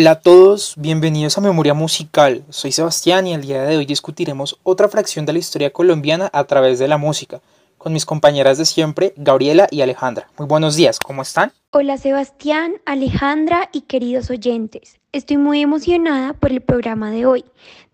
Hola a todos, bienvenidos a Memoria Musical. Soy Sebastián y el día de hoy discutiremos otra fracción de la historia colombiana a través de la música, con mis compañeras de siempre, Gabriela y Alejandra. Muy buenos días, ¿cómo están? Hola Sebastián, Alejandra y queridos oyentes. Estoy muy emocionada por el programa de hoy.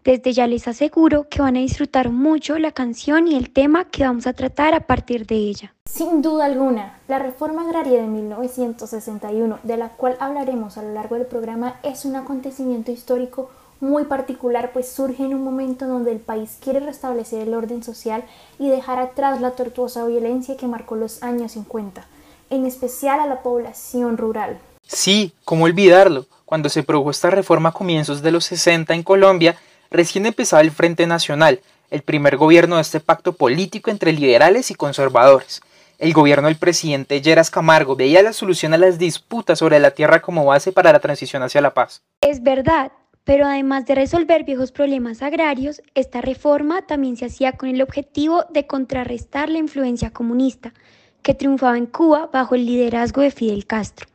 Desde ya les aseguro que van a disfrutar mucho la canción y el tema que vamos a tratar a partir de ella. Sin duda alguna, la reforma agraria de 1961, de la cual hablaremos a lo largo del programa, es un acontecimiento histórico muy particular, pues surge en un momento donde el país quiere restablecer el orden social y dejar atrás la tortuosa violencia que marcó los años 50, en especial a la población rural. Sí, ¿cómo olvidarlo? Cuando se produjo esta reforma a comienzos de los 60 en Colombia, recién empezaba el Frente Nacional, el primer gobierno de este pacto político entre liberales y conservadores. El gobierno del presidente Lleras Camargo veía la solución a las disputas sobre la tierra como base para la transición hacia la paz. Es verdad, pero además de resolver viejos problemas agrarios, esta reforma también se hacía con el objetivo de contrarrestar la influencia comunista que triunfaba en Cuba bajo el liderazgo de Fidel Castro.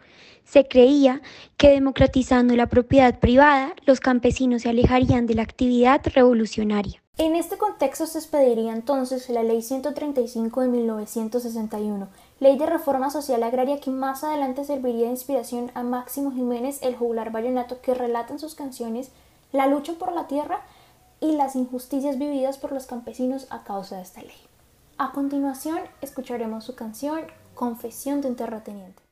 Se creía que democratizando la propiedad privada, los campesinos se alejarían de la actividad revolucionaria. En este contexto se expediría entonces la Ley 135 de 1961, Ley de Reforma Social Agraria que más adelante serviría de inspiración a Máximo Jiménez, el juglar vallenato que relata en sus canciones la lucha por la tierra y las injusticias vividas por los campesinos a causa de esta ley. A continuación escucharemos su canción Confesión de un terrateniente.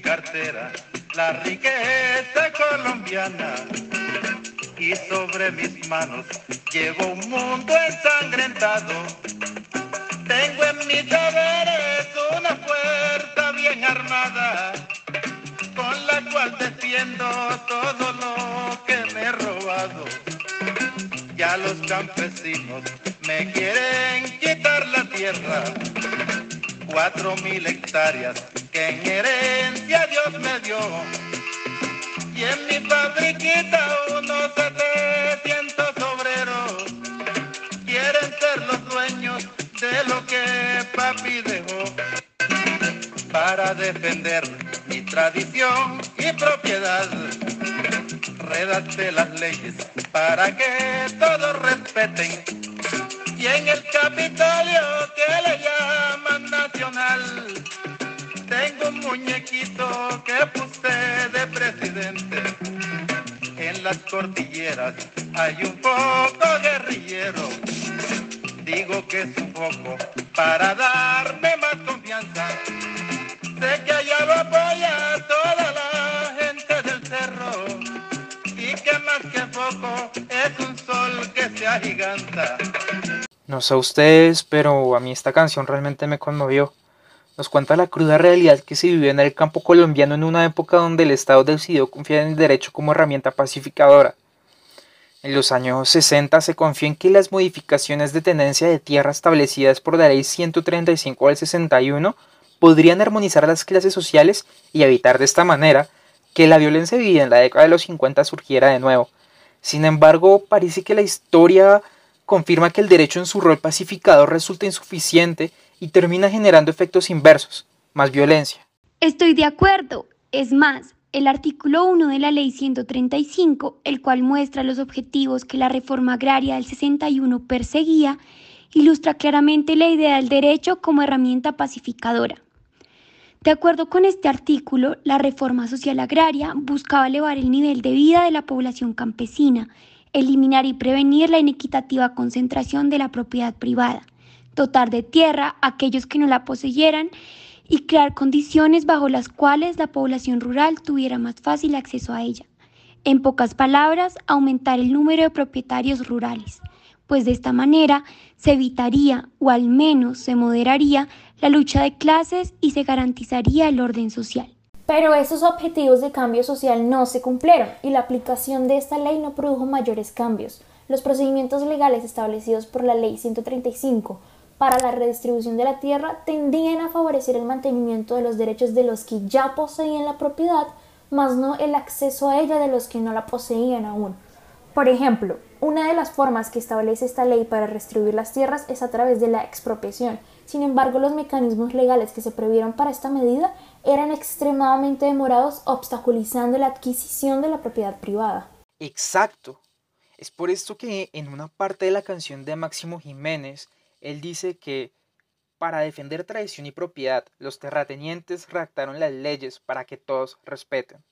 Cartera la riqueza colombiana y sobre mis manos llevo un mundo ensangrentado. Tengo en mis llaveres una fuerza bien armada con la cual defiendo todo lo que me he robado. Ya los campesinos me quieren quitar la tierra, cuatro mil hectáreas en herencia Dios me dio. Y en mi fabriquita unos 700 obreros quieren ser los dueños de lo que papi dejó. Para defender mi tradición y propiedad, redacté las leyes para que todos respeten. Y en el Capitolio que le llaman nacional, muñequito que puse de presidente. En las cordilleras hay un poco guerrillero. Digo que es un poco para darme más confianza. Sé que allá lo apoya toda la gente del cerro. Y que más que poco es un sol que se agiganta. No sé ustedes, pero a mí esta canción realmente me conmovió nos cuenta la cruda realidad que se vivió en el campo colombiano en una época donde el Estado decidió confiar en el derecho como herramienta pacificadora. En los años 60 se confió en que las modificaciones de tenencia de tierra establecidas por la Ley 135 del 61 podrían armonizar las clases sociales y evitar de esta manera que la violencia vivida en la década de los 50 surgiera de nuevo. Sin embargo, parece que la historia confirma que el derecho en su rol pacificador resulta insuficiente y termina generando efectos inversos, más violencia. Estoy de acuerdo. Es más, el artículo 1 de la Ley 135, el cual muestra los objetivos que la reforma agraria del 61 perseguía, ilustra claramente la idea del derecho como herramienta pacificadora. De acuerdo con este artículo, la reforma social agraria buscaba elevar el nivel de vida de la población campesina, eliminar y prevenir la inequitativa concentración de la propiedad privada, dotar de tierra a aquellos que no la poseyeran y crear condiciones bajo las cuales la población rural tuviera más fácil acceso a ella. En pocas palabras, aumentar el número de propietarios rurales, pues de esta manera se evitaría o al menos se moderaría la lucha de clases y se garantizaría el orden social. Pero esos objetivos de cambio social no se cumplieron y la aplicación de esta ley no produjo mayores cambios. Los procedimientos legales establecidos por la Ley 135 para la redistribución de la tierra tendían a favorecer el mantenimiento de los derechos de los que ya poseían la propiedad, más no el acceso a ella de los que no la poseían aún. Por ejemplo, una de las formas que establece esta ley para redistribuir las tierras es a través de la expropiación. Sin embargo, los mecanismos legales que se previeron para esta medida eran extremadamente demorados, obstaculizando la adquisición de la propiedad privada. Exacto. Es por esto que en una parte de la canción de Máximo Jiménez, él dice que para defender tradición y propiedad, los terratenientes redactaron las leyes para que todos respeten.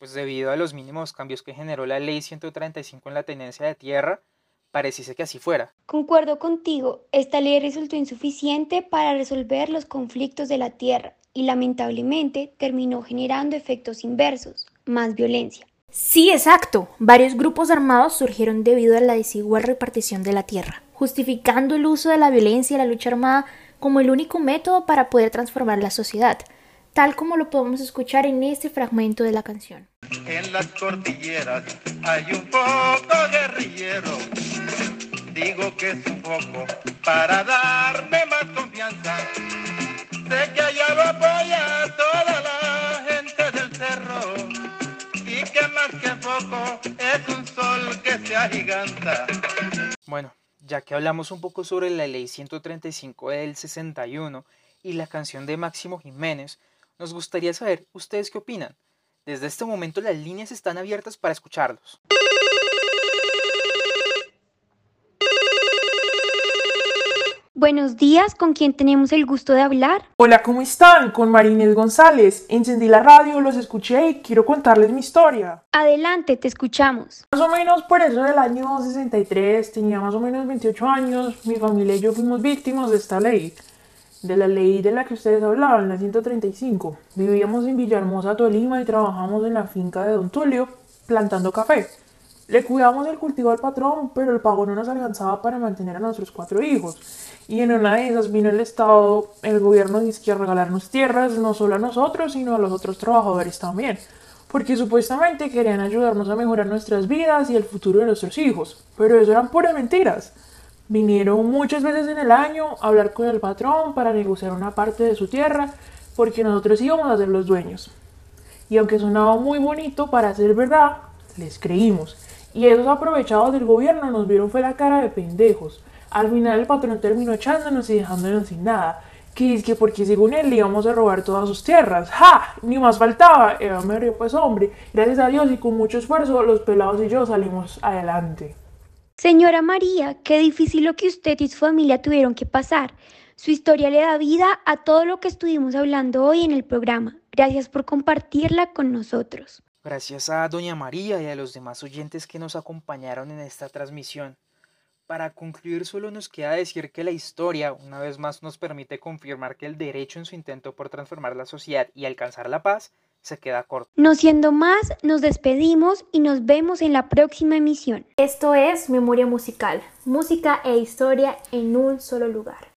Pues debido a los mínimos cambios que generó la ley 135 en la tenencia de tierra, pareciese que así fuera. Concuerdo contigo, esta ley resultó insuficiente para resolver los conflictos de la tierra y lamentablemente terminó generando efectos inversos, más violencia. Sí, exacto. Varios grupos armados surgieron debido a la desigual repartición de la tierra, justificando el uso de la violencia y la lucha armada como el único método para poder transformar la sociedad, tal como lo podemos escuchar en este fragmento de la canción. En las cordilleras hay un poco guerrillero. Digo que es un poco para darme más confianza. Sé que allá lo apoya toda la gente del cerro que más que poco es un sol que se agiganta. Bueno, ya que hablamos un poco sobre la ley 135 del 61 y la canción de Máximo Jiménez, nos gustaría saber ustedes qué opinan. Desde este momento las líneas están abiertas para escucharlos. Buenos días, ¿con quién tenemos el gusto de hablar? Hola, ¿cómo están? Con Marínez González. Encendí la radio, los escuché y quiero contarles mi historia. Adelante, te escuchamos. Más o menos por eso del año 63, tenía más o menos 28 años, mi familia y yo fuimos víctimas de esta ley. De la ley de la que ustedes hablaban, la 135. Vivíamos en Villahermosa, Tolima y trabajamos en la finca de Don Tulio plantando café. Le cuidamos del cultivo al patrón, pero el pago no nos alcanzaba para mantener a nuestros cuatro hijos. Y en una de esas vino el Estado, el gobierno dice a regalarnos tierras, no solo a nosotros, sino a los otros trabajadores también. Porque supuestamente querían ayudarnos a mejorar nuestras vidas y el futuro de nuestros hijos. Pero eso eran puras mentiras. Vinieron muchas veces en el año a hablar con el patrón para negociar una parte de su tierra, porque nosotros íbamos a ser los dueños. Y aunque sonaba muy bonito para ser verdad, les creímos. Y esos aprovechados del gobierno nos vieron fue la cara de pendejos. Al final el patrón terminó echándonos y dejándonos sin nada. Que porque según él íbamos a robar todas sus tierras. ¡Ja! Ni más faltaba. Eva me río, pues hombre. Gracias a Dios y con mucho esfuerzo los pelados y yo salimos adelante. Señora María, qué difícil lo que usted y su familia tuvieron que pasar. Su historia le da vida a todo lo que estuvimos hablando hoy en el programa. Gracias por compartirla con nosotros. Gracias a Doña María y a los demás oyentes que nos acompañaron en esta transmisión. Para concluir, solo nos queda decir que la historia, una vez más, nos permite confirmar que el derecho en su intento por transformar la sociedad y alcanzar la paz se queda corto. No siendo más, nos despedimos y nos vemos en la próxima emisión. Esto es Memoria Musical, música e historia en un solo lugar.